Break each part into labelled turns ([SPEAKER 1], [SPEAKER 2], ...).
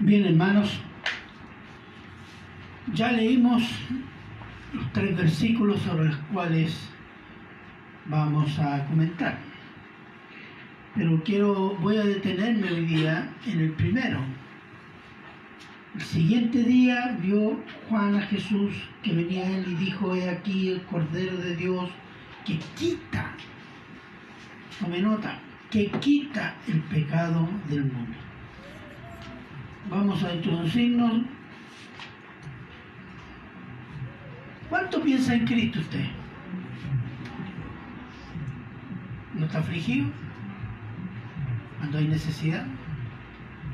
[SPEAKER 1] Bien, hermanos, ya leímos los tres versículos sobre los cuales vamos a comentar. Pero quiero, voy a detenerme hoy día en el primero. El siguiente día vio Juan a Jesús que venía a él y dijo, he aquí el Cordero de Dios que quita, tome nota, que quita el pecado del mundo. Vamos a introducirnos. ¿Cuánto piensa en Cristo usted? ¿No está afligido? Cuando hay necesidad,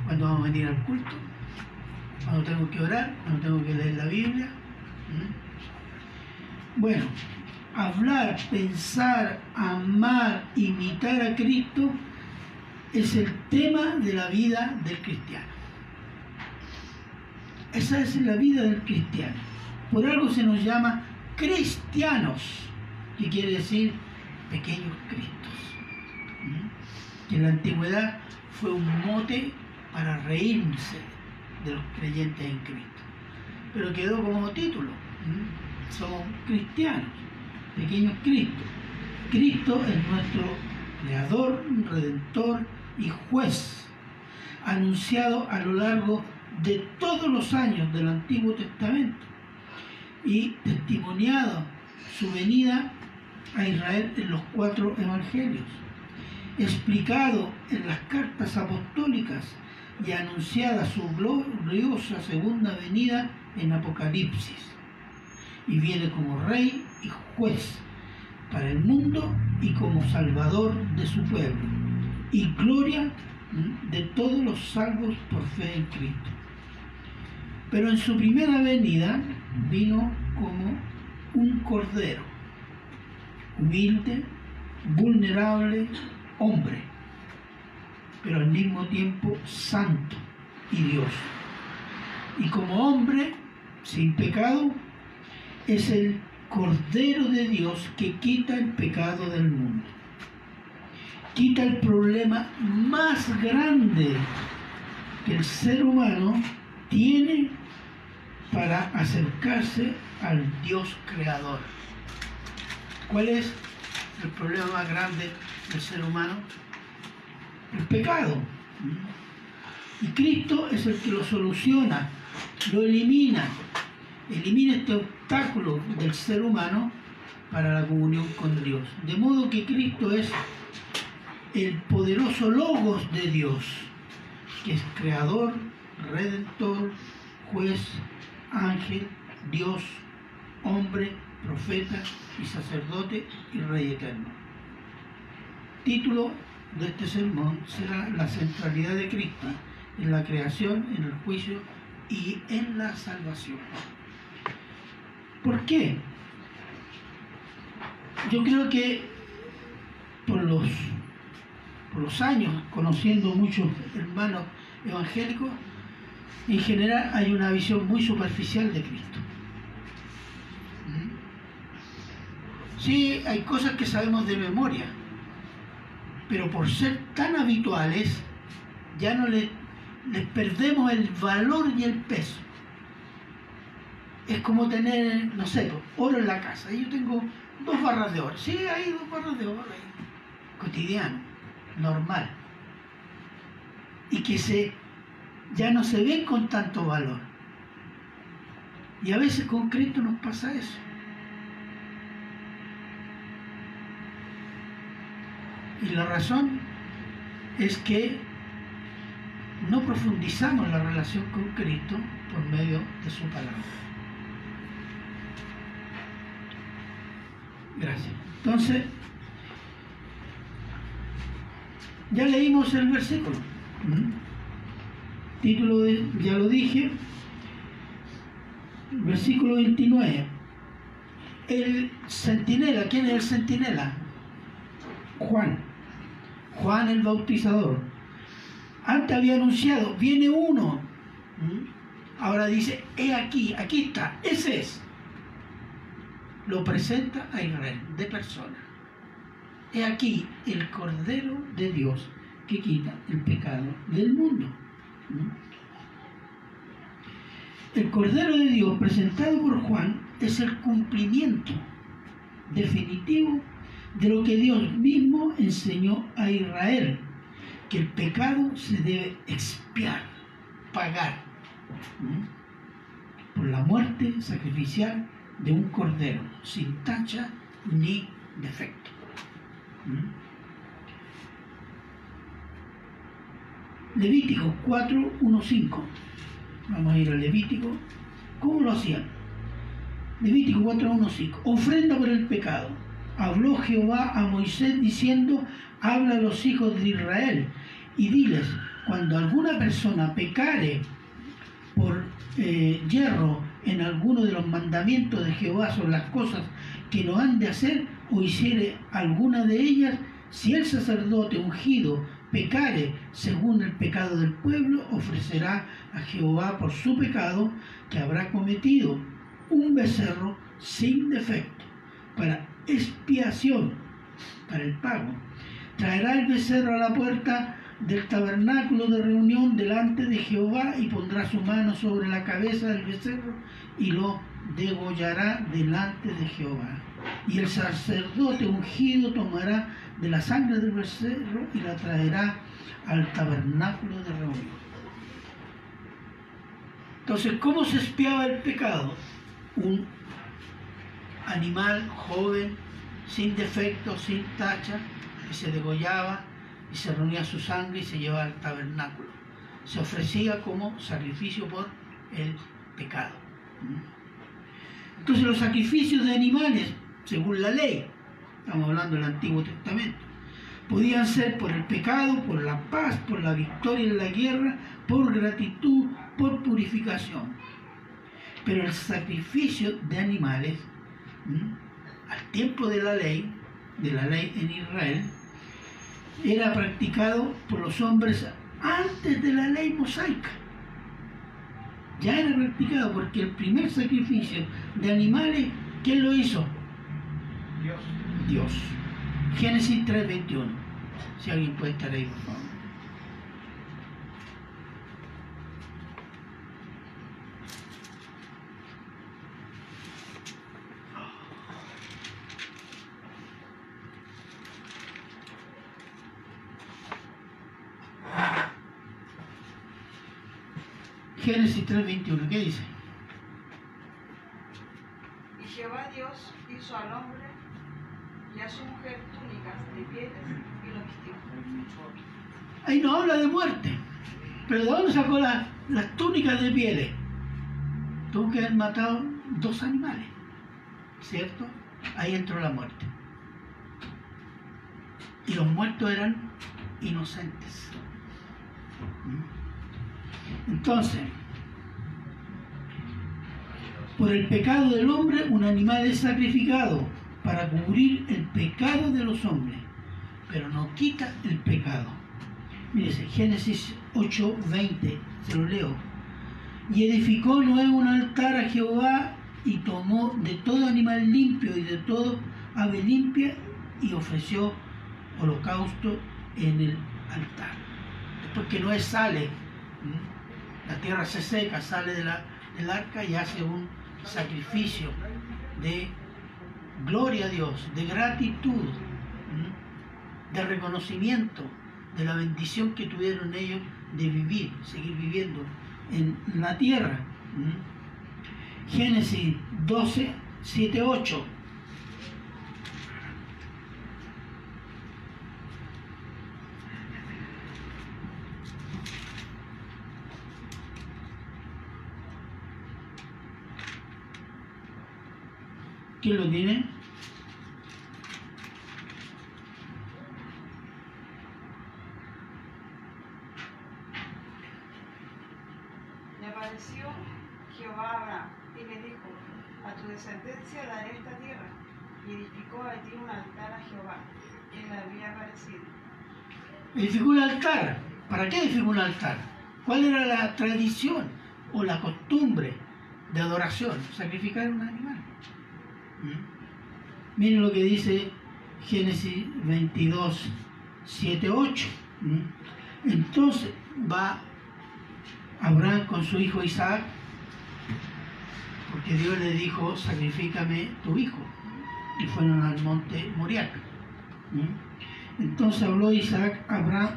[SPEAKER 1] cuando vamos a venir al culto, cuando tengo que orar, cuando tengo que leer la Biblia. ¿Mm? Bueno, hablar, pensar, amar, imitar a Cristo es el tema de la vida del cristiano. Esa es la vida del cristiano. Por algo se nos llama cristianos, que quiere decir pequeños cristos. Que en la antigüedad fue un mote para reírse de los creyentes en Cristo. Pero quedó como título. Somos cristianos, pequeños cristos. Cristo es nuestro creador, redentor y juez, anunciado a lo largo de todos los años del Antiguo Testamento y testimoniado su venida a Israel en los cuatro evangelios, explicado en las cartas apostólicas y anunciada su gloriosa segunda venida en Apocalipsis. Y viene como rey y juez para el mundo y como salvador de su pueblo. Y gloria de todos los salvos por fe en Cristo. Pero en su primera venida vino como un cordero, humilde, vulnerable, hombre, pero al mismo tiempo santo y Dios. Y como hombre, sin pecado, es el Cordero de Dios que quita el pecado del mundo. Quita el problema más grande que el ser humano tiene para acercarse al Dios creador. ¿Cuál es el problema más grande del ser humano? El pecado. Y Cristo es el que lo soluciona, lo elimina, elimina este obstáculo del ser humano para la comunión con Dios. De modo que Cristo es el poderoso logos de Dios, que es creador, redentor, juez, ángel, Dios, hombre, profeta y sacerdote y rey eterno. Título de este sermón será la centralidad de Cristo en la creación, en el juicio y en la salvación. ¿Por qué? Yo creo que por los, por los años, conociendo muchos hermanos evangélicos, en general hay una visión muy superficial de Cristo. ¿Mm? Sí, hay cosas que sabemos de memoria, pero por ser tan habituales, ya no les, perdemos el valor y el peso. Es como tener, no sé, oro en la casa. Yo tengo dos barras de oro. Sí, hay dos barras de oro ahí. Cotidiano, normal. Y que se ya no se ven con tanto valor. Y a veces con Cristo nos pasa eso. Y la razón es que no profundizamos la relación con Cristo por medio de su palabra. Gracias. Entonces, ya leímos el versículo. Título de, ya lo dije, versículo 29. El centinela, ¿quién es el centinela? Juan. Juan el bautizador. Antes había anunciado, viene uno. ¿Mm? Ahora dice, he aquí, aquí está, ese es. Lo presenta a Israel de persona. He aquí el Cordero de Dios que quita el pecado del mundo. El Cordero de Dios presentado por Juan es el cumplimiento definitivo de lo que Dios mismo enseñó a Israel, que el pecado se debe expiar, pagar, por la muerte sacrificial de un cordero, sin tacha ni defecto. Levítico 4, 1, 5. Vamos a ir al Levítico. ¿Cómo lo hacían? Levítico 4, 1, 5. Ofrenda por el pecado. Habló Jehová a Moisés diciendo, habla a los hijos de Israel y diles, cuando alguna persona pecare por eh, hierro en alguno de los mandamientos de Jehová sobre las cosas que no han de hacer o hiciere alguna de ellas, si el sacerdote ungido pecare según el pecado del pueblo, ofrecerá a Jehová por su pecado que habrá cometido un becerro sin defecto para expiación, para el pago. Traerá el becerro a la puerta del tabernáculo de reunión delante de Jehová y pondrá su mano sobre la cabeza del becerro y lo degollará delante de Jehová. Y el sacerdote ungido tomará de la sangre del becerro y la traerá al tabernáculo de reunión. Entonces, ¿cómo se espiaba el pecado? Un animal joven, sin defecto, sin tacha, que se degollaba y se reunía su sangre y se llevaba al tabernáculo. Se ofrecía como sacrificio por el pecado. Entonces los sacrificios de animales, según la ley, estamos hablando del Antiguo Testamento, podían ser por el pecado, por la paz, por la victoria en la guerra, por gratitud, por purificación. Pero el sacrificio de animales, al tiempo de la ley, de la ley en Israel, era practicado por los hombres antes de la ley mosaica. Ya era practicado porque el primer sacrificio de animales, ¿quién lo hizo?
[SPEAKER 2] Dios.
[SPEAKER 1] Dios. Génesis 3:21. Si alguien puede estar ahí, por favor. Génesis 3:21, ¿qué dice?
[SPEAKER 3] Y Jehová Dios hizo al hombre y a su mujer túnicas de pieles y lo vistió.
[SPEAKER 1] Ahí no habla de muerte. Pero ¿de dónde sacó la- las túnicas de pieles? Tuvo que haber matado dos animales. ¿Cierto? Ahí entró la muerte. Y los muertos eran inocentes. Entonces, por el pecado del hombre, un animal es sacrificado para cubrir el pecado de los hombres, pero no quita el pecado. Mírese, Génesis 8:20, se lo leo. Y edificó Noé un altar a Jehová y tomó de todo animal limpio y de todo ave limpia y ofreció holocausto en el altar. Después que Noé sale, la tierra se seca, sale de la- del arca y hace un sacrificio de gloria a Dios, de gratitud, de reconocimiento de la bendición que tuvieron ellos de vivir, seguir viviendo en la tierra. ¿m? Génesis 12, 7, 8. ¿Quién lo tiene?
[SPEAKER 3] Le apareció Jehová a Abraham y le dijo, a tu descendencia daré esta tierra. Y edificó allí un altar a Jehová, quien le había aparecido.
[SPEAKER 1] Edificó un altar. ¿Para qué edificó un altar? ¿Cuál era la tradición o la costumbre de adoración? Sacrificar un animal. ¿Mm? Miren lo que dice Génesis 22, 7, 8. ¿Mm? Entonces va Abraham con su hijo Isaac porque Dios le dijo, sacrifícame tu hijo. Y fueron al monte Moriac. ¿Mm? Entonces habló Isaac Abraham,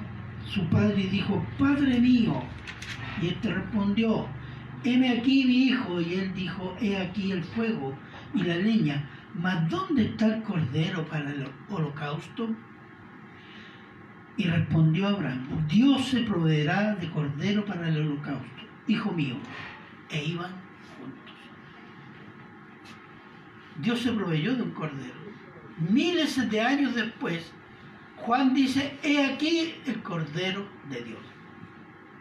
[SPEAKER 1] su padre, y dijo, Padre mío. Y éste respondió, heme aquí mi hijo. Y él dijo, he aquí el fuego y la leña, mas ¿dónde está el cordero para el holocausto? Y respondió Abraham, Dios se proveerá de cordero para el holocausto, hijo mío. E iban juntos. Dios se proveyó de un cordero. Miles de años después, Juan dice, he aquí el cordero de Dios.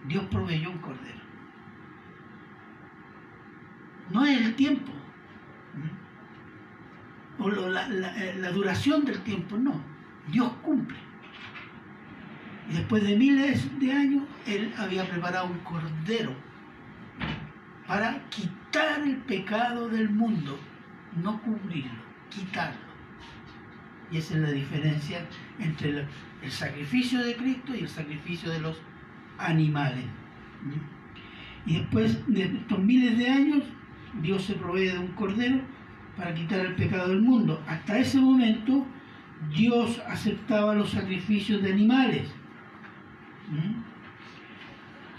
[SPEAKER 1] Dios proveyó un cordero. No es el tiempo, o la, la, la duración del tiempo, no. Dios cumple. Y después de miles de años, Él había preparado un cordero para quitar el pecado del mundo, no cubrirlo, quitarlo. Y esa es la diferencia entre el, sacrificio de Cristo y el sacrificio de los animales. Y después de estos miles de años, Dios se provee de un cordero para quitar el pecado del mundo. Hasta ese momento, Dios aceptaba los sacrificios de animales.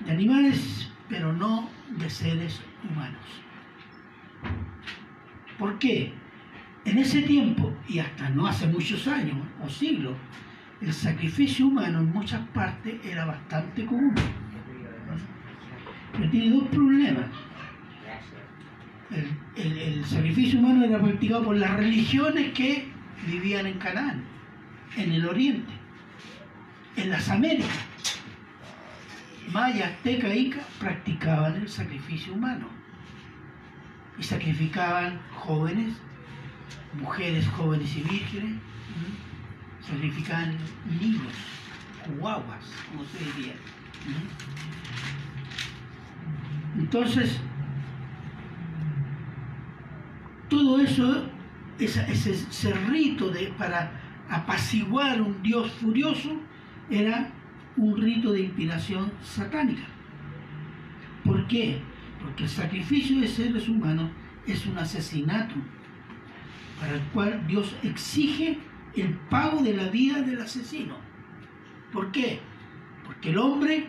[SPEAKER 1] De animales, pero no de seres humanos. ¿Por qué? En ese tiempo, y hasta no hace muchos años o siglos, el sacrificio humano en muchas partes era bastante común. Pero tiene dos problemas. El, sacrificio humano era practicado por las religiones que vivían en Canaán, en el Oriente, en las Américas. Maya, Azteca, Ica practicaban el sacrificio humano y sacrificaban jóvenes, mujeres jóvenes y vírgenes, sacrificaban niños, guaguas, como se diría. Entonces, todo eso, ese, ese rito de, para apaciguar un Dios furioso, era un rito de inspiración satánica. ¿Por qué? Porque el sacrificio de seres humanos es un asesinato para el cual Dios exige el pago de la vida del asesino. ¿Por qué? Porque el hombre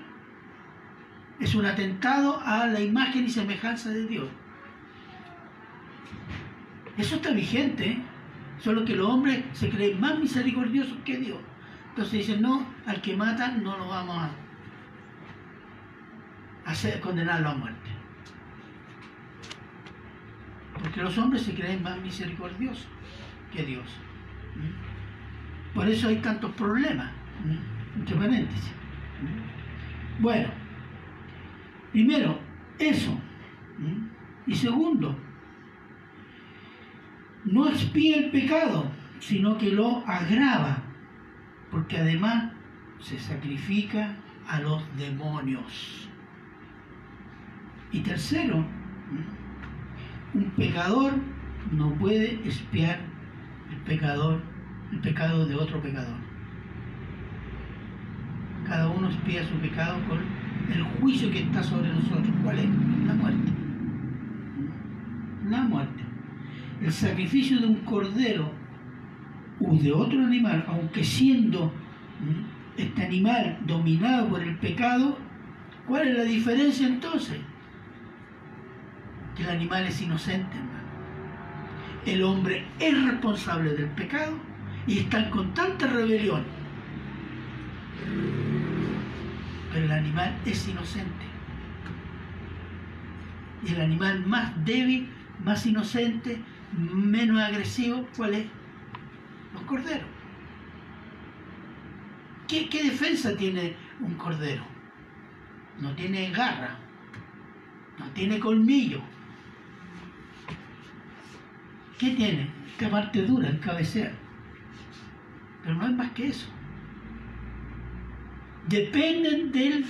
[SPEAKER 1] es un atentado a la imagen y semejanza de Dios. Eso está vigente, ¿eh? solo que los hombres se creen más misericordiosos que Dios. Entonces dicen, no, al que matan no lo vamos a hacer condenarlo a muerte. Porque los hombres se creen más misericordiosos que Dios. Por eso hay tantos problemas, entre paréntesis. Bueno, primero, eso. Y segundo, no expía el pecado, sino que lo agrava, porque además se sacrifica a los demonios. Y tercero, un pecador no puede espiar el pecador, el pecado de otro pecador. Cada uno espía su pecado con el juicio que está sobre nosotros. ¿Cuál es? La muerte. La muerte. El sacrificio de un cordero o de otro animal, aunque siendo este animal dominado por el pecado, ¿cuál es la diferencia entonces? Que el animal es inocente, hermano. El hombre es responsable del pecado y está en constante rebelión. Pero el animal es inocente. Y el animal más débil, más inocente, menos agresivo, ¿cuál es? Los corderos. ¿Qué, ¿Qué, defensa tiene un cordero? No tiene garra, no tiene colmillo. ¿Qué tiene? Esta parte dura, el cabecera. Pero no es más que eso. Dependen del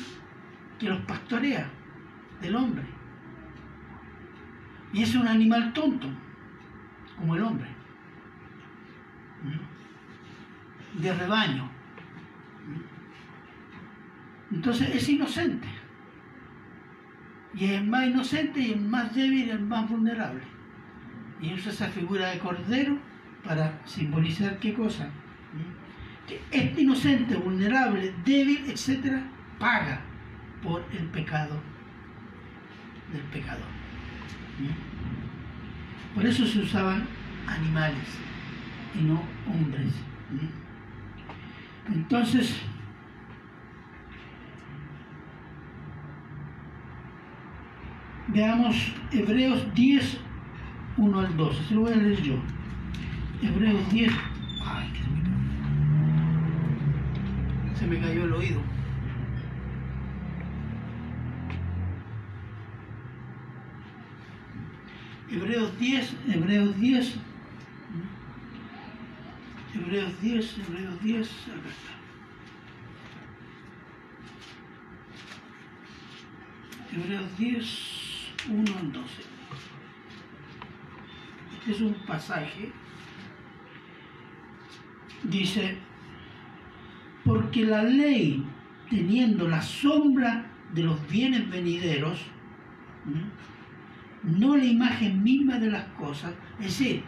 [SPEAKER 1] que los pastorea, del hombre. Y es un animal tonto, como el hombre. De rebaño. Entonces es inocente. Y es el más inocente y el más débil y el más vulnerable. Y usa esa figura de cordero para simbolizar qué cosa. Que este inocente, vulnerable, débil, etc., paga por el pecado del pecador. Por eso se usaban animales y no hombres. Entonces, veamos Hebreos 10, 1 al 12. Se lo voy a leer yo. Hebreos 10. Ay, que. Se me cayó el oído. Hebreos 10, Hebreos 10, Hebreos 10, Hebreos 10, acá está. Hebreos 10, 1 al 12. Es un pasaje. Dice, porque la ley, teniendo la sombra de los bienes venideros, no la imagen misma de las cosas. Es decir,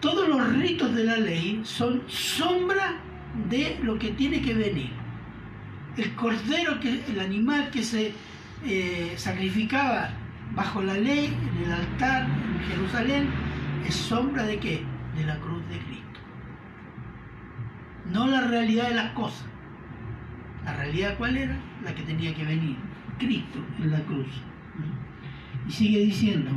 [SPEAKER 1] todos los ritos de la ley son sombra de lo que tiene que venir. El cordero, que, el animal que se eh, sacrificaba bajo la ley en el altar en Jerusalén, es sombra de qué? De la cruz de Cristo. No la realidad de las cosas. La realidad cuál era? La que tenía que venir. Cristo en la cruz. Y sigue diciendo,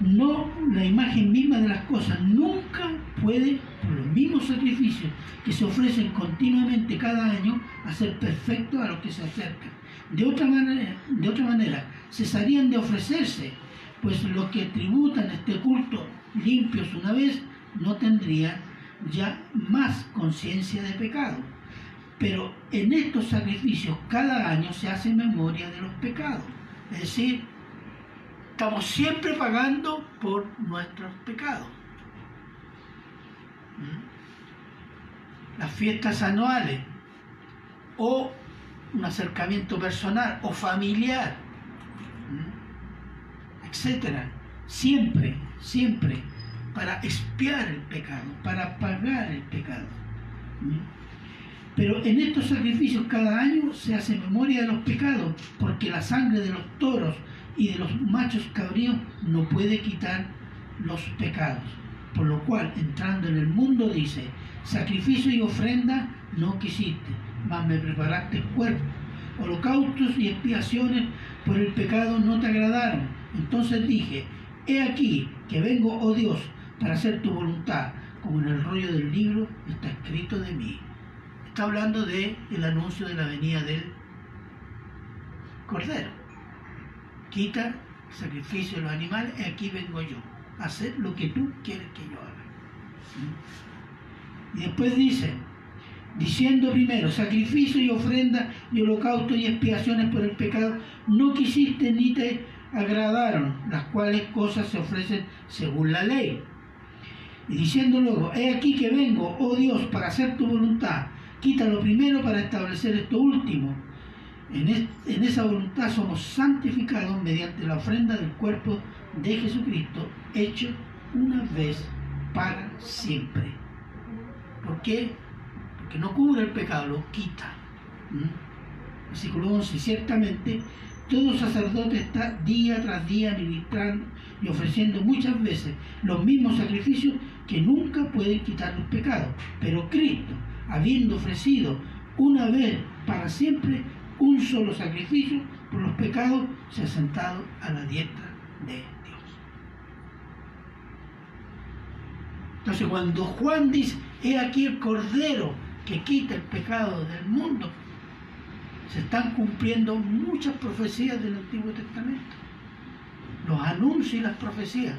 [SPEAKER 1] no la imagen misma de las cosas nunca puede, por los mismos sacrificios que se ofrecen continuamente cada año, hacer perfecto a los que se acercan. De otra manera, de otra manera cesarían de ofrecerse, pues los que tributan este culto limpios una vez no tendrían ya más conciencia de pecado pero en estos sacrificios cada año se hace memoria de los pecados. Es decir, estamos siempre pagando por nuestros pecados. ¿Mm? Las fiestas anuales o un acercamiento personal o familiar, etcétera, siempre, siempre para expiar el pecado, para pagar el pecado. Pero en estos sacrificios cada año se hace memoria de los pecados, porque la sangre de los toros y de los machos cabríos no puede quitar los pecados. Por lo cual, entrando en el mundo, dice, sacrificio y ofrenda no quisiste, mas me preparaste cuerpo. Holocaustos y expiaciones por el pecado no te agradaron. Entonces dije, he aquí que vengo, oh Dios, para hacer tu voluntad, como en el rollo del libro está escrito de mí está hablando de el anuncio de la venida del Cordero. Quita el sacrificio de los animales y aquí vengo yo hacer lo que tú quieres que yo haga. ¿Mm? Y después dice, diciendo primero, sacrificio y ofrenda y holocausto y expiaciones por el pecado, no quisiste ni te agradaron, las cuales cosas se ofrecen según la ley. Y diciendo luego, he aquí que vengo, oh Dios, para hacer tu voluntad, quita lo primero para establecer esto último. En, en, esa voluntad somos santificados mediante la ofrenda del cuerpo de Jesucristo, hecho una vez para siempre. ¿Por qué? Porque no cubre el pecado, lo quita. Versículo 11. Ciertamente, todo sacerdote está día tras día ministrando y ofreciendo muchas veces los mismos sacrificios que nunca pueden quitar los pecados. Pero Cristo, habiendo ofrecido una vez para siempre un solo sacrificio por los pecados, se ha sentado a la diestra de Dios. Entonces cuando Juan dice, he aquí el Cordero que quita el pecado del mundo, se están cumpliendo muchas profecías del Antiguo Testamento. Los anuncios y las profecías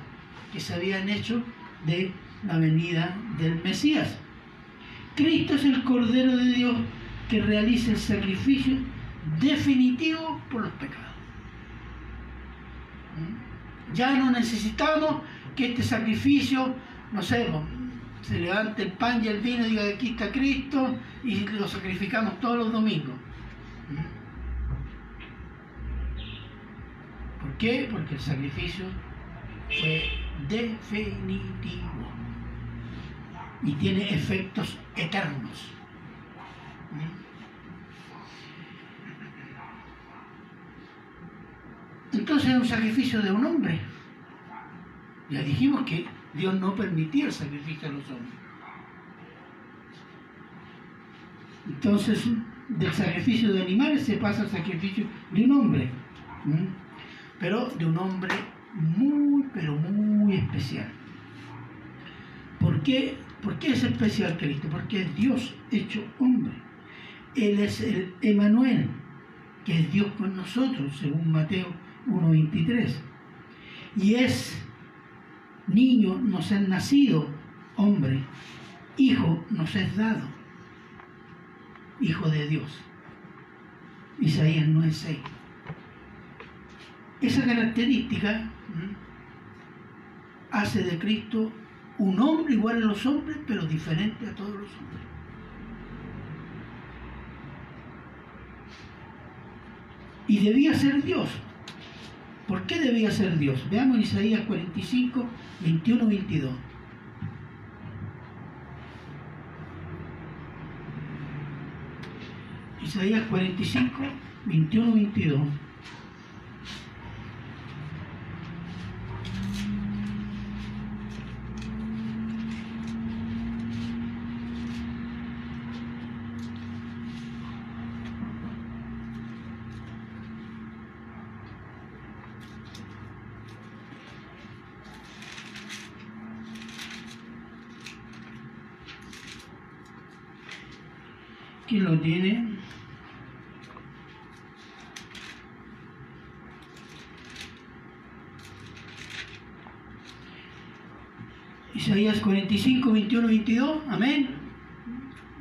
[SPEAKER 1] que se habían hecho de la venida del Mesías. Cristo es el Cordero de Dios que realiza el sacrificio definitivo por los pecados. ¿Mm? Ya no necesitamos que este sacrificio, no sé, se levante el pan y el vino y diga aquí está Cristo y lo sacrificamos todos los domingos. ¿Por qué? Porque el sacrificio fue definitivo y tiene efectos eternos. Entonces es un sacrificio de un hombre. Ya dijimos que Dios no permitía el sacrificio de los hombres. Entonces, del sacrificio de animales se pasa al sacrificio de un hombre. Pero de un hombre muy, pero muy especial. ¿Por qué? ¿Por qué es especial Cristo? Porque es Dios hecho hombre. Él es el Emanuel, que es Dios con nosotros, según Mateo 1.23. Y es niño nos es nacido, hombre, hijo nos es dado, hijo de Dios. Isaías 9.6. Esa característica hace de Cristo un hombre igual a los hombres, pero diferente a todos los hombres. Y debía ser Dios. ¿Por qué debía ser Dios? Veamos Isaías 45, 21, 22. Isaías 45, 21, 22. ¿Quién lo tiene? Isaías 45, 21, 22. Amén.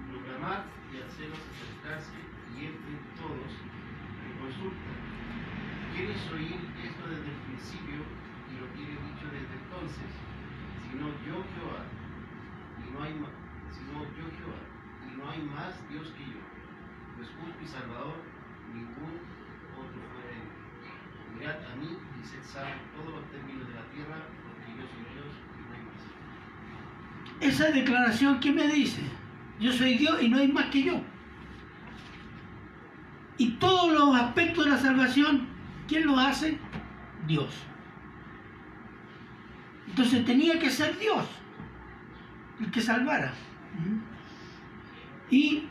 [SPEAKER 2] Proclamad y haceros acercarse y entren todos y consulten. ¿Quieres oír esto desde el principio y lo tiene dicho desde entonces? Sino yo Jehová, y no hay más, sino yo Jehová, y no hay más Dios que yo, pues justo y salvador, ningún otro fuera de mí. Mirad a mí y sed salvos todos los términos de la tierra, porque yo soy Dios y no hay más.
[SPEAKER 1] Esa declaración, ¿qué me dice? Yo soy Dios y no hay más que yo. Y todos los aspectos de la salvación, ¿quién lo hace? Dios. Entonces tenía que ser Dios el que salvara. Y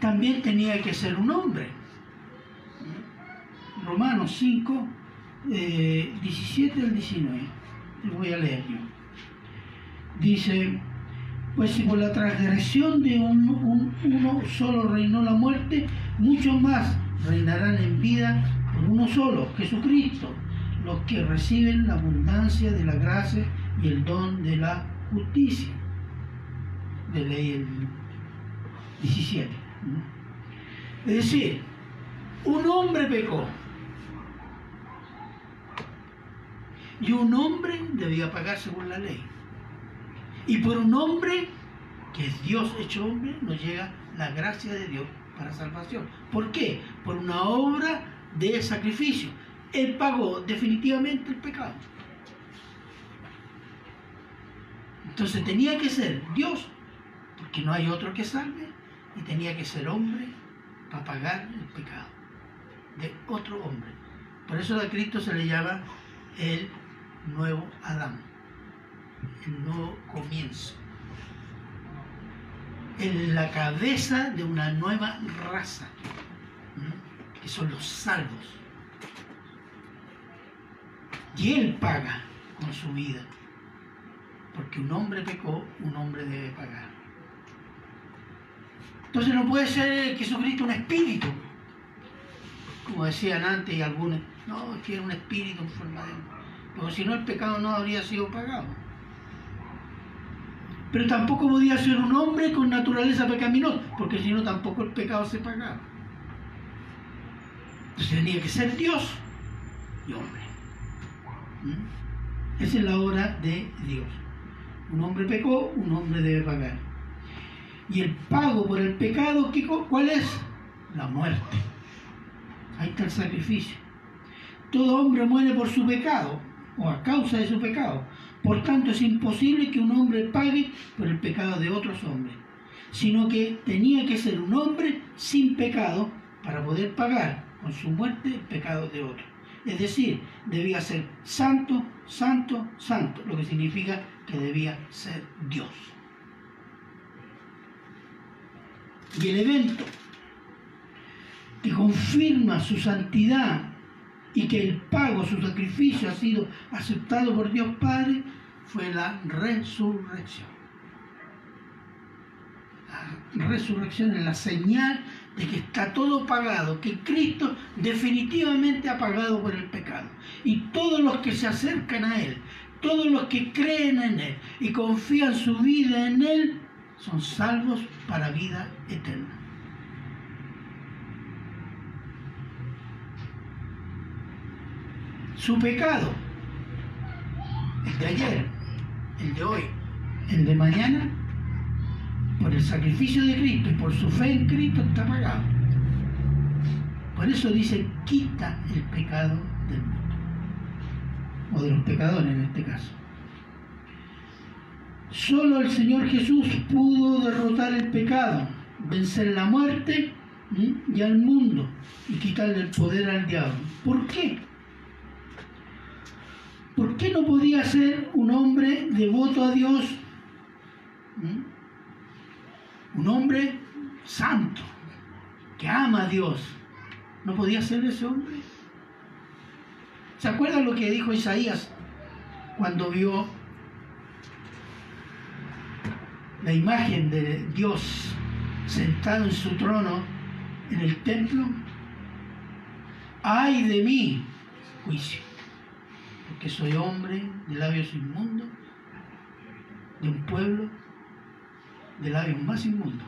[SPEAKER 1] también tenía que ser un hombre. Romanos 5, eh, 17 al 19. Te voy a leer yo. Dice, pues si por la transgresión de un- un- uno solo reinó la muerte, muchos más reinarán en vida por uno solo, Jesucristo, los que reciben la abundancia de la gracia y el don de la justicia. De ley el 17. ¿no? Es decir, un hombre pecó. Y un hombre debía pagar según la ley. Y por un hombre, que es Dios hecho hombre, nos llega la gracia de Dios para salvación. ¿Por qué? Por una obra de sacrificio. Él pagó definitivamente el pecado. Entonces tenía que ser Dios, porque no hay otro que salve, y tenía que ser hombre para pagar el pecado de otro hombre. Por eso a Cristo se le llama el nuevo Adán nuevo comienzo. En la cabeza de una nueva raza, que son los salvos. Y él paga con su vida. Porque un hombre pecó, un hombre debe pagar. Entonces no puede ser Jesucristo un espíritu. Como decían antes y algunos, no, es que era un espíritu en forma de. Porque si no el pecado no habría sido pagado pero tampoco podía ser un hombre con naturaleza pecaminosa, porque si no tampoco el pecado se pagaba. Entonces tenía que ser Dios y hombre. ¿Mm? Esa es la obra de Dios. Un hombre pecó, un hombre debe pagar. Y el pago por el pecado, ¿qué co- ¿cuál es? La muerte. Ahí está el sacrificio. Todo hombre muere por su pecado o a causa de su pecado. Por tanto, es imposible que un hombre pague por el pecado de otros hombres, sino que tenía que ser un hombre sin pecado para poder pagar con su muerte el pecado de otro. Es decir, debía ser santo, santo, santo, lo que significa que debía ser Dios. Y el evento que confirma su santidad y que el pago, su sacrificio ha sido aceptado por Dios Padre, fue la resurrección. La resurrección es la señal de que está todo pagado, que Cristo definitivamente ha pagado por el pecado. Y todos los que se acercan a Él, todos los que creen en Él y confían su vida en Él, son salvos para vida eterna. Su pecado, el de ayer, el de hoy, el de mañana, por el sacrificio de Cristo y por su fe en Cristo está pagado. Por eso dice, quita el pecado del mundo. O de los pecadores en este caso. Solo el Señor Jesús pudo derrotar el pecado, vencer la muerte y al mundo y quitarle el poder al diablo. ¿Por qué? ¿Por qué no podía ser un hombre devoto a Dios? Un hombre santo, que ama a Dios. ¿No podía ser ese hombre? ¿Se acuerdan lo que dijo Isaías cuando vio la imagen de Dios sentado en su trono en el templo? ¡Ay de mí! Juicio. Porque soy hombre de labios inmundos, de un pueblo de labios más inmundos.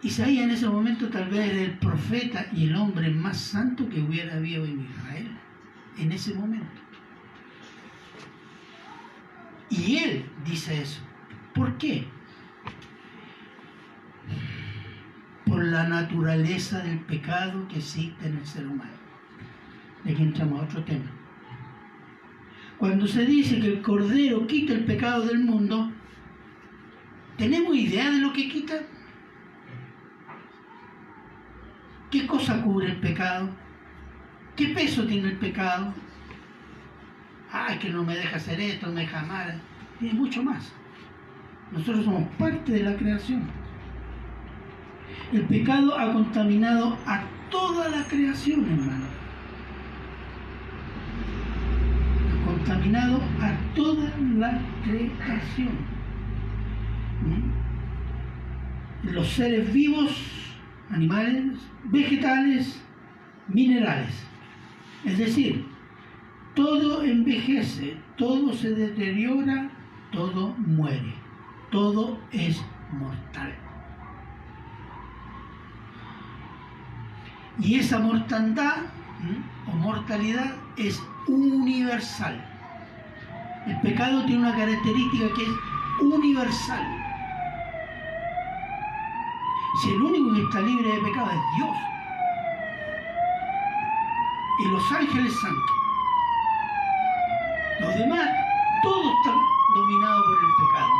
[SPEAKER 1] Isaías en ese momento tal vez era el profeta y el hombre más santo que hubiera habido en Israel, en ese momento. Y él dice eso. ¿Por qué? Por la naturaleza del pecado que existe en el ser humano. De aquí entramos a otro tema. Cuando se dice que el Cordero quita el pecado del mundo, ¿tenemos idea de lo que quita? ¿Qué cosa cubre el pecado? ¿Qué peso tiene el pecado? Ay, que no me deja hacer esto, no me deja amar. Y mucho más. Nosotros somos parte de la creación. El pecado ha contaminado a toda la creación, hermano. Ha contaminado a toda la creación. ¿Mm? Los seres vivos, animales, vegetales, minerales. Es decir, todo envejece, todo se deteriora, todo muere, todo es mortal. Y esa mortandad o mortalidad es universal. El pecado tiene una característica que es universal. Si el único que está libre de pecado es Dios y los ángeles santos, los demás, todos están dominados por el pecado.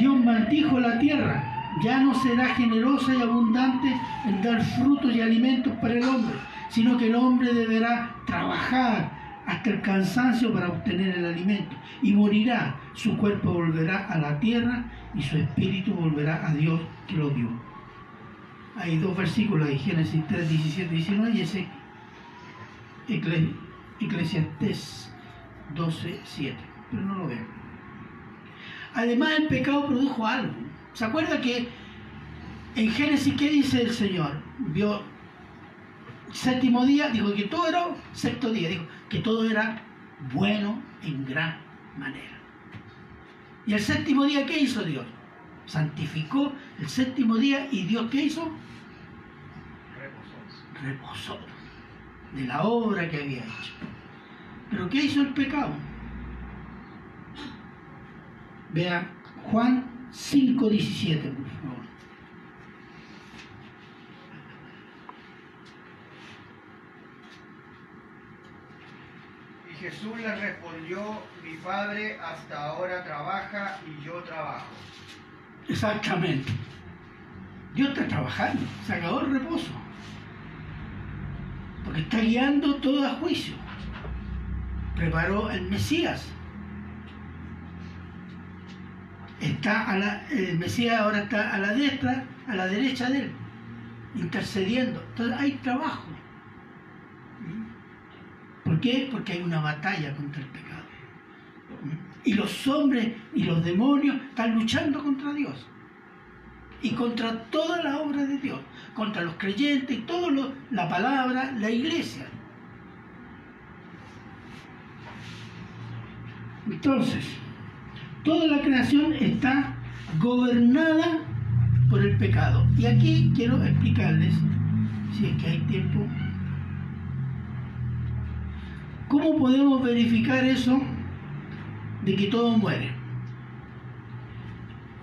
[SPEAKER 1] Dios maldijo la tierra, ya no será generosa y abundante en dar frutos y alimentos para el hombre, sino que el hombre deberá trabajar hasta el cansancio para obtener el alimento y morirá, su cuerpo volverá a la tierra y su espíritu volverá a Dios que lo dio. Hay dos versículos de Génesis 3, 17 y 19 y ese Eclesiastés 12, 7, pero no lo veo. Además el pecado produjo algo. ¿Se acuerda que en Génesis qué dice el Señor? Vio séptimo día, dijo que todo era, sexto día, dijo que todo era bueno en gran manera. Y el séptimo día, ¿qué hizo Dios? Santificó el séptimo día y Dios, ¿qué hizo? Reposó de la obra que había hecho. ¿Pero qué hizo el pecado? Vea Juan 5.17, por favor.
[SPEAKER 4] Y Jesús le respondió, mi Padre hasta ahora trabaja y yo trabajo.
[SPEAKER 1] Exactamente. Dios está trabajando, se acabó el reposo. Porque está guiando todo a juicio. Preparó el Mesías. Está a la, el Mesías ahora está a la a la derecha de él, intercediendo. Entonces hay trabajo. ¿Por qué? Porque hay una batalla contra el pecado. Y los hombres y los demonios están luchando contra Dios. Y contra toda la obra de Dios. Contra los creyentes y todo lo, la palabra, la iglesia. Entonces, toda la creación está gobernada por el pecado. Y aquí quiero explicarles, si es que hay tiempo, ¿cómo podemos verificar eso de que todo muere?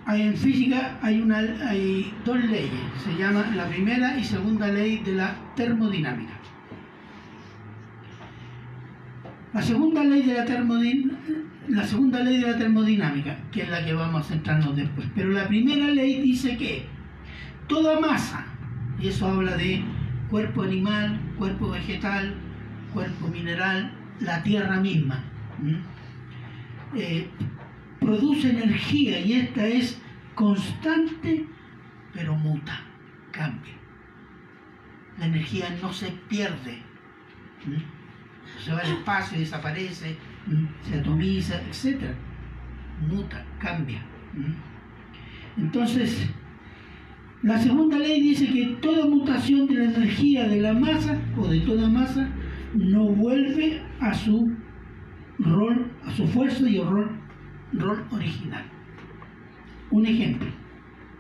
[SPEAKER 1] Hay en física hay, una, hay dos leyes, se llama la primera y segunda ley de la termodinámica. La segunda ley de la termodinámica la segunda ley de la termodinámica, que es la que vamos a centrarnos después. Pero la primera ley dice que toda masa, y eso habla de cuerpo animal, cuerpo vegetal, cuerpo mineral, la tierra misma, eh, produce energía y esta es constante, pero muta, cambia. La energía no se pierde, se va al espacio y desaparece, se atomiza, etc. Muta, cambia. Entonces, la segunda ley dice que toda mutación de la energía de la masa o de toda masa no vuelve a su rol, a su fuerza y rol, rol original. Un ejemplo,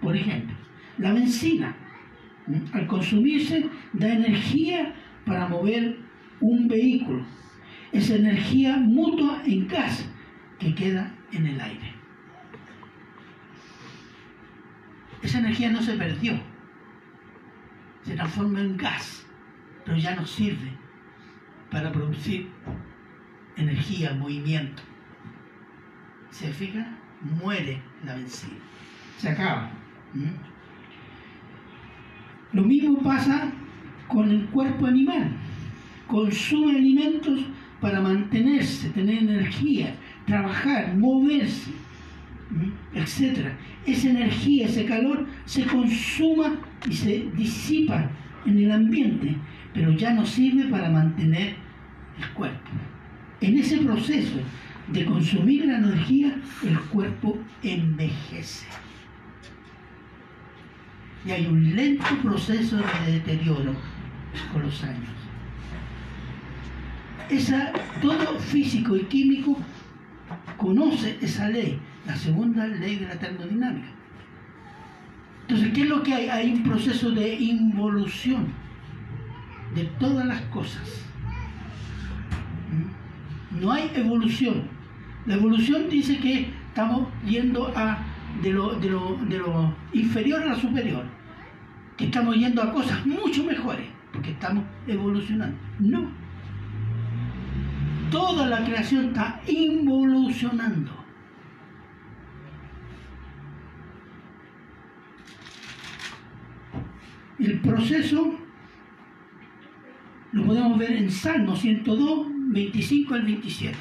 [SPEAKER 1] por ejemplo, la benzina, al consumirse, da energía para mover un vehículo esa energía mutua en gas que queda en el aire. Esa energía no se perdió, se transforma en gas, pero ya no sirve para producir energía, movimiento. ¿Se fija? Muere la benzina, se acaba. Lo mismo pasa con el cuerpo animal. Consume alimentos para mantenerse, tener energía, trabajar, moverse, etc. Esa energía, ese calor se consuma y se disipa en el ambiente, pero ya no sirve para mantener el cuerpo. En ese proceso de consumir la energía, el cuerpo envejece. Y hay un lento proceso de deterioro con los años esa, todo físico y químico conoce esa ley, la segunda ley de la termodinámica. Entonces, ¿qué es lo que hay? Hay un proceso de involución de todas las cosas. ¿Mm? No hay evolución. La evolución dice que estamos yendo a de lo, de lo, de lo inferior a lo superior, que estamos yendo a cosas mucho mejores, porque estamos evolucionando. No, toda la creación está involucionando. El proceso lo podemos ver en Salmo 102, 25 al 27.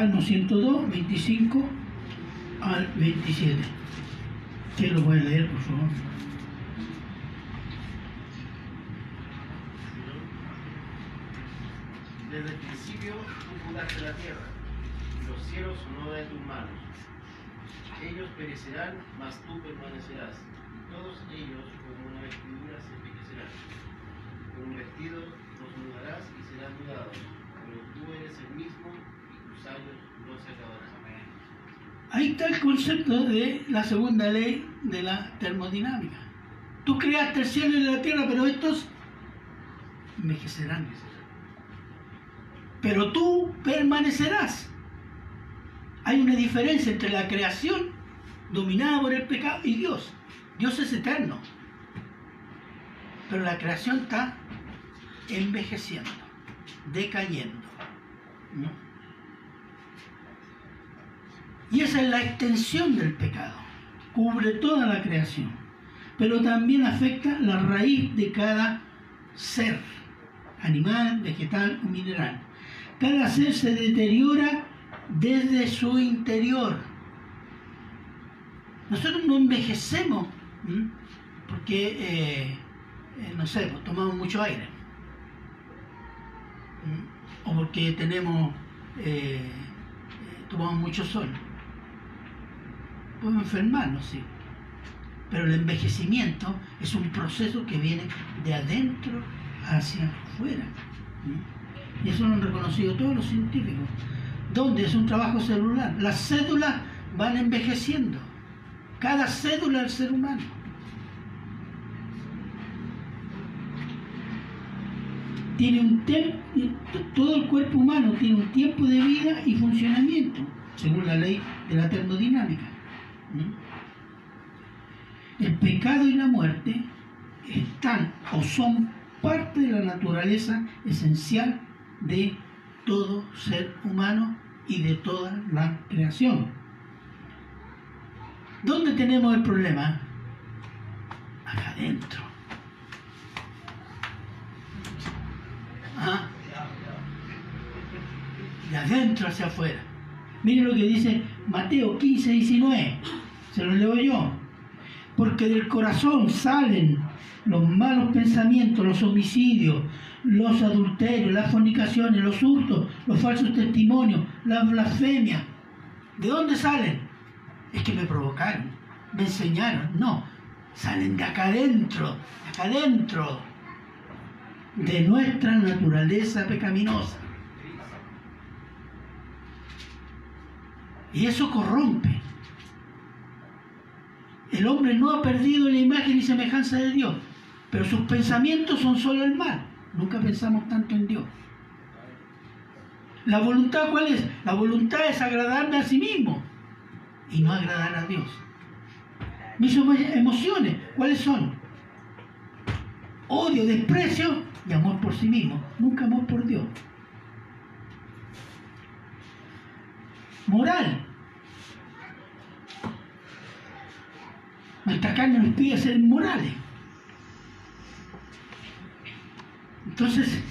[SPEAKER 1] Salmo 102, 25 al 27. ¿Quién lo puede leer, por favor?
[SPEAKER 2] Desde el principio tú fundaste la tierra, los cielos obra de tus manos. Ellos perecerán, mas tú permanecerás. Todos ellos, como una vestidura, se enriquecerán. Con un vestido los mudarás y serán mudados
[SPEAKER 1] Ahí está el concepto de la segunda ley de la termodinámica. Tú creaste el cielo y la tierra, pero estos envejecerán. Pero tú permanecerás. Hay una diferencia entre la creación dominada por el pecado y Dios. Dios es eterno. Pero la creación está envejeciendo, decayendo. ¿no? Y esa es la extensión del pecado. Cubre toda la creación. Pero también afecta la raíz de cada ser, animal, vegetal o mineral. Cada ser se deteriora desde su interior. Nosotros no envejecemos porque, eh, eh, no sé, pues, tomamos mucho aire. O porque tenemos, eh, tomamos mucho sol. Podemos enfermarnos, sí. Pero el envejecimiento es un proceso que viene de adentro hacia afuera. Y eso lo han reconocido todos los científicos. ¿Dónde? Es un trabajo celular. Las cédulas van envejeciendo. Cada cédula del ser humano. Tiene un todo el cuerpo humano tiene un tiempo de vida y funcionamiento, según la ley de la termodinámica. ¿Mm? El pecado y la muerte están o son parte de la naturaleza esencial de todo ser humano y de toda la creación. ¿Dónde tenemos el problema? Acá adentro. ¿Ah? De adentro hacia afuera. Miren lo que dice Mateo 15, 19. Se lo leo yo. Porque del corazón salen los malos pensamientos, los homicidios, los adulterios, las fornicaciones, los hurtos, los falsos testimonios, las blasfemias. ¿De dónde salen? Es que me provocaron, me enseñaron. No, salen de acá adentro, de acá adentro, de nuestra naturaleza pecaminosa. Y eso corrompe. El hombre no ha perdido la imagen y semejanza de Dios, pero sus pensamientos son solo el mal. Nunca pensamos tanto en Dios. ¿La voluntad cuál es? La voluntad es agradarme a sí mismo y no agradar a Dios. Mis emo- emociones, ¿cuáles son? Odio, desprecio y amor por sí mismo. Nunca amor por Dios. Moral. Nuestra carne nos pide ser morales. Entonces,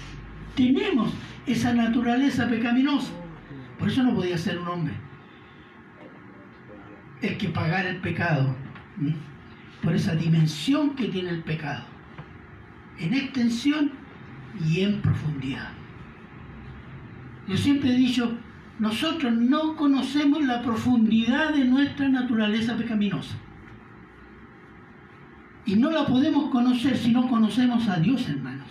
[SPEAKER 1] tenemos esa naturaleza pecaminosa. Por eso no podía ser un hombre. El que pagara el pecado. Por esa dimensión que tiene el pecado. En extensión y en profundidad. Yo siempre he dicho, nosotros no conocemos la profundidad de nuestra naturaleza pecaminosa. Y no la podemos conocer si no conocemos a Dios, hermanos.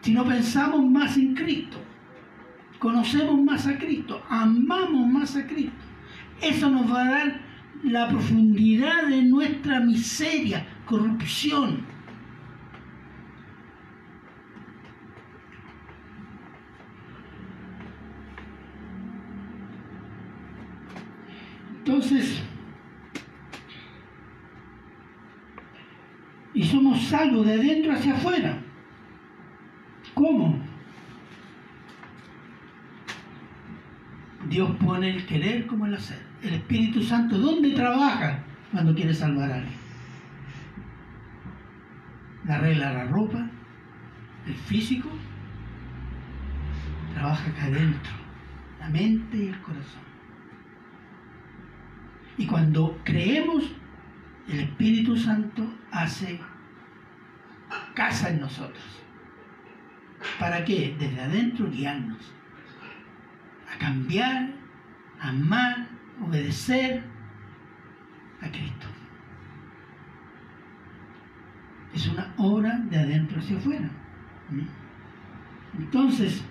[SPEAKER 1] Si no pensamos más en Cristo, conocemos más a Cristo, amamos más a Cristo. Eso nos va a dar la profundidad de nuestra miseria, corrupción. Entonces, y somos salvos de adentro hacia afuera. ¿Cómo? Dios pone el querer como el hacer. El Espíritu Santo, ¿dónde trabaja cuando quiere salvar a alguien? Le arregla la ropa, el físico, trabaja acá adentro, la mente y el corazón. Y cuando creemos, el Espíritu Santo hace casa en nosotros. ¿Para qué? Desde adentro guiarnos. A cambiar, a amar, obedecer a Cristo. Es una obra de adentro hacia afuera. Entonces,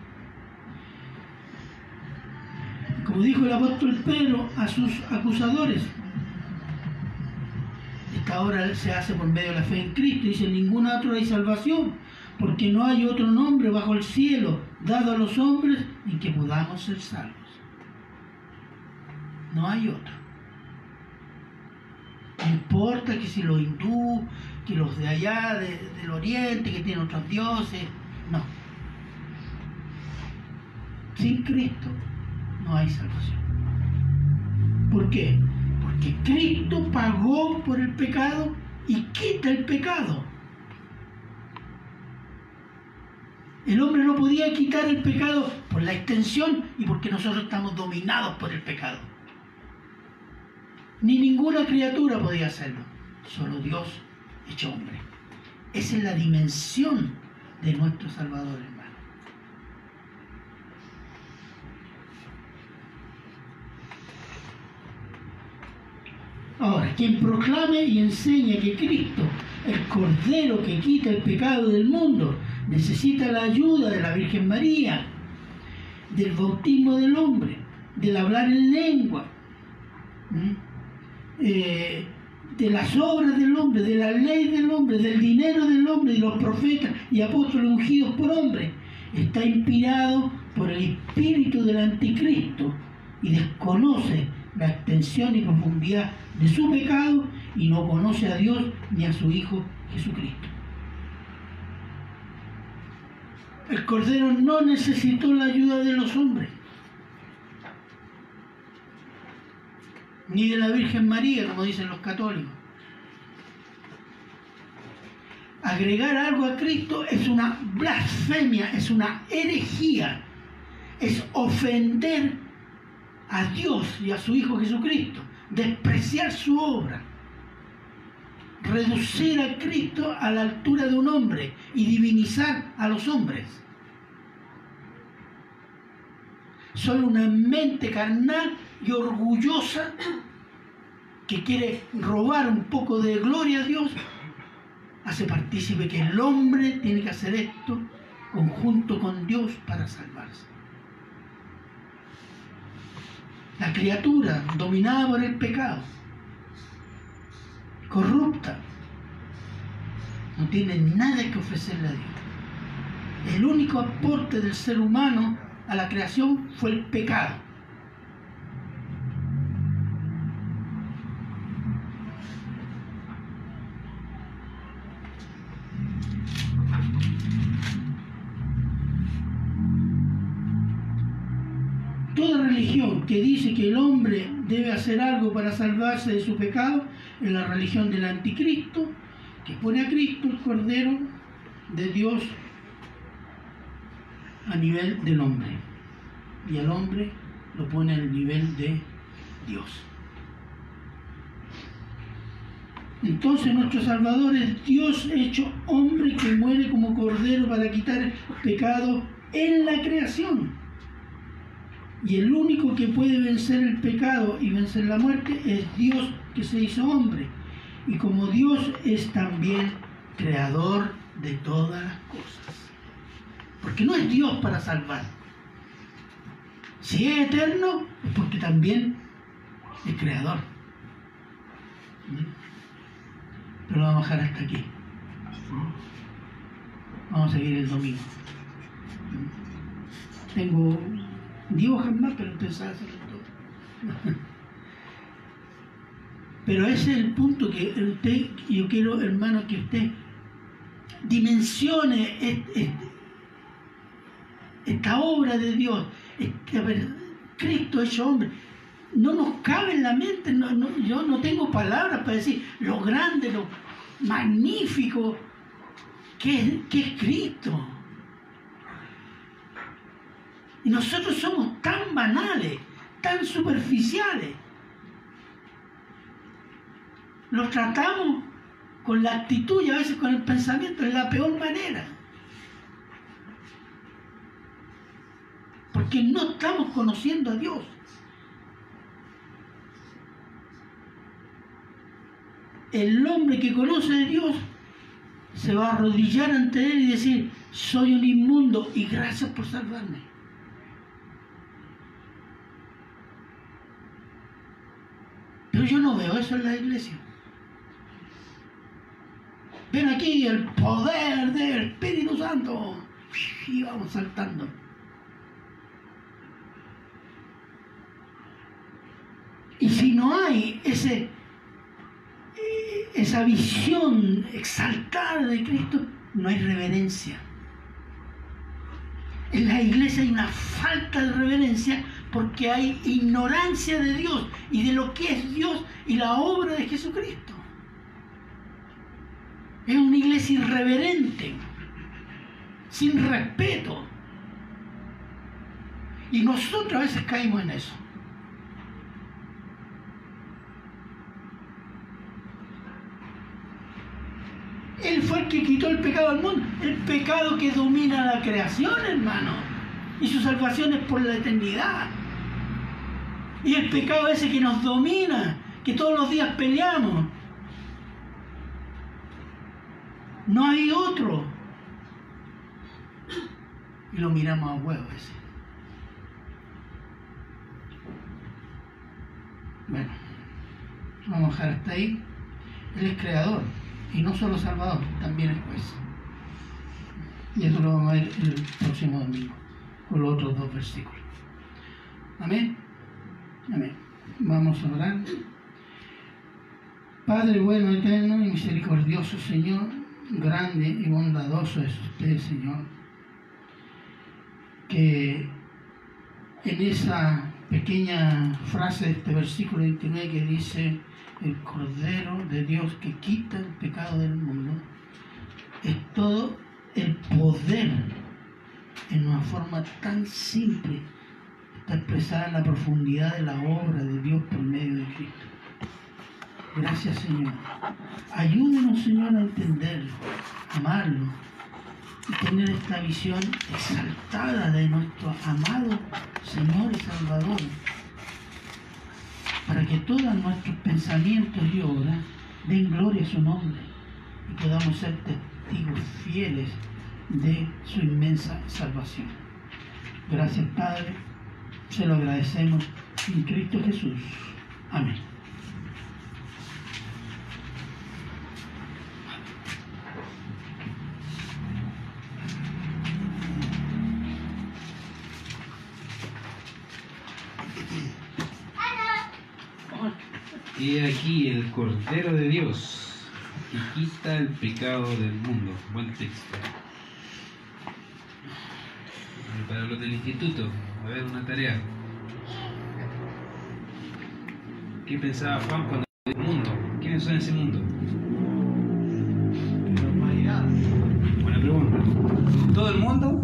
[SPEAKER 1] Como dijo el apóstol Pedro a sus acusadores, obra se hace por medio de la fe en Cristo. Dice, en ningún otro hay salvación, porque no hay otro nombre bajo el cielo dado a los hombres en que podamos ser salvos. No hay otro. No importa que si los hindú, que los de allá, de- del oriente, que tienen otros dioses. No. Sin Cristo no hay salvación. ¿Por qué? Porque Cristo pagó por el pecado y quita el pecado. El hombre no podía quitar el pecado por la extensión y porque nosotros estamos dominados por el pecado. Ni ninguna criatura podía hacerlo, solo Dios hecho hombre. Esa es la dimensión de nuestro Salvador, hermano. Ahora, quien proclame y enseña que Cristo, el Cordero que quita el pecado del mundo, necesita la ayuda de la Virgen María, del bautismo del hombre, del hablar en lengua, eh, de las obras del hombre, de la ley del hombre, del dinero del hombre, de los profetas y apóstoles ungidos por hombre, está inspirado por el espíritu del anticristo y desconoce la extensión y profundidad de su pecado y no conoce a Dios ni a su Hijo Jesucristo. El Cordero no necesitó la ayuda de los hombres, ni de la Virgen María, como dicen los católicos. Agregar algo a Cristo es una blasfemia, es una herejía, es ofender a Dios y a su Hijo Jesucristo, despreciar su obra, reducir a Cristo a la altura de un hombre y divinizar a los hombres. Solo una mente carnal y orgullosa que quiere robar un poco de gloria a Dios, hace partícipe que el hombre tiene que hacer esto conjunto con Dios para salvarse. La criatura dominada por el pecado, corrupta, no tiene nada que ofrecerle a Dios. El único aporte del ser humano a la creación fue el pecado. Que dice que el hombre debe hacer algo para salvarse de su pecado es la religión del anticristo, que pone a Cristo, el Cordero de Dios, a nivel del hombre. Y al hombre lo pone al nivel de Dios. Entonces nuestro Salvador es Dios hecho hombre que muere como cordero para quitar pecado en la creación. Y el único que puede vencer el pecado y vencer la muerte es Dios que se hizo hombre. Y como Dios es también creador de todas las cosas. Porque no es Dios para salvar. Si es eterno, es porque también es creador. ¿Mm? Pero lo vamos a dejar hasta aquí. Vamos a seguir el domingo. ¿Mm? Tengo 10 hojas más, pero sabe hacerlo todo. Pero ese es el punto que usted, yo quiero, hermano, que usted dimensione esta obra de Dios, a ver, Cristo hecho hombre. No nos cabe en la mente, yo no tengo palabras para decir lo grande, lo magnífico que es Cristo. Y nosotros somos tan banales, tan superficiales. Los tratamos con la actitud y a veces con el pensamiento de la peor manera. Porque no estamos conociendo a Dios. El hombre que conoce a Dios se va a arrodillar ante Él y decir, soy un inmundo y gracias por salvarme. Yo no veo eso en la iglesia. Ven aquí el poder del Espíritu Santo. Y vamos saltando. Y si no hay ese, eh, esa visión exaltada de Cristo, no hay reverencia. En la iglesia hay una falta de reverencia porque hay ignorancia de Dios y de lo que es Dios y la obra de Jesucristo. Es una iglesia irreverente, sin respeto. Y nosotros a veces caímos en eso. Él fue el que quitó el pecado al mundo. El pecado que domina la creación, hermano. Y su salvación es por la eternidad. Y el pecado ese que nos domina, que todos los días peleamos. No hay otro. Y lo miramos a huevo ese. Bueno, vamos a dejar hasta ahí. Él es creador y no solo Salvador, también es juez. Y eso lo vamos a ver el próximo domingo, con los otros dos versículos. Amén. Amén. Vamos a orar. Padre bueno, eterno y misericordioso Señor, grande y bondadoso es usted, Señor, que en esa pequeña frase de este versículo 29 que dice, el Cordero de Dios que quita el pecado del mundo, es todo el poder en una forma tan simple, en la profundidad de la obra de Dios por medio de Cristo. Gracias Señor. Ayúdenos Señor a entenderlo, amarlo y tener esta visión exaltada de nuestro amado Señor y Salvador para que todos nuestros pensamientos y obras den gloria a su nombre y podamos ser testigos fieles de su inmensa salvación. Gracias Padre, se lo agradecemos en Cristo Jesús. Amén.
[SPEAKER 5] Y aquí el Cordero de Dios que quita el pecado del mundo. Buen texto. Para los del instituto, a ver, una tarea. ¿Qué pensaba Juan cuando el mundo? ¿Quiénes son ese mundo? La humanidad. Buena pregunta. ¿Todo el mundo?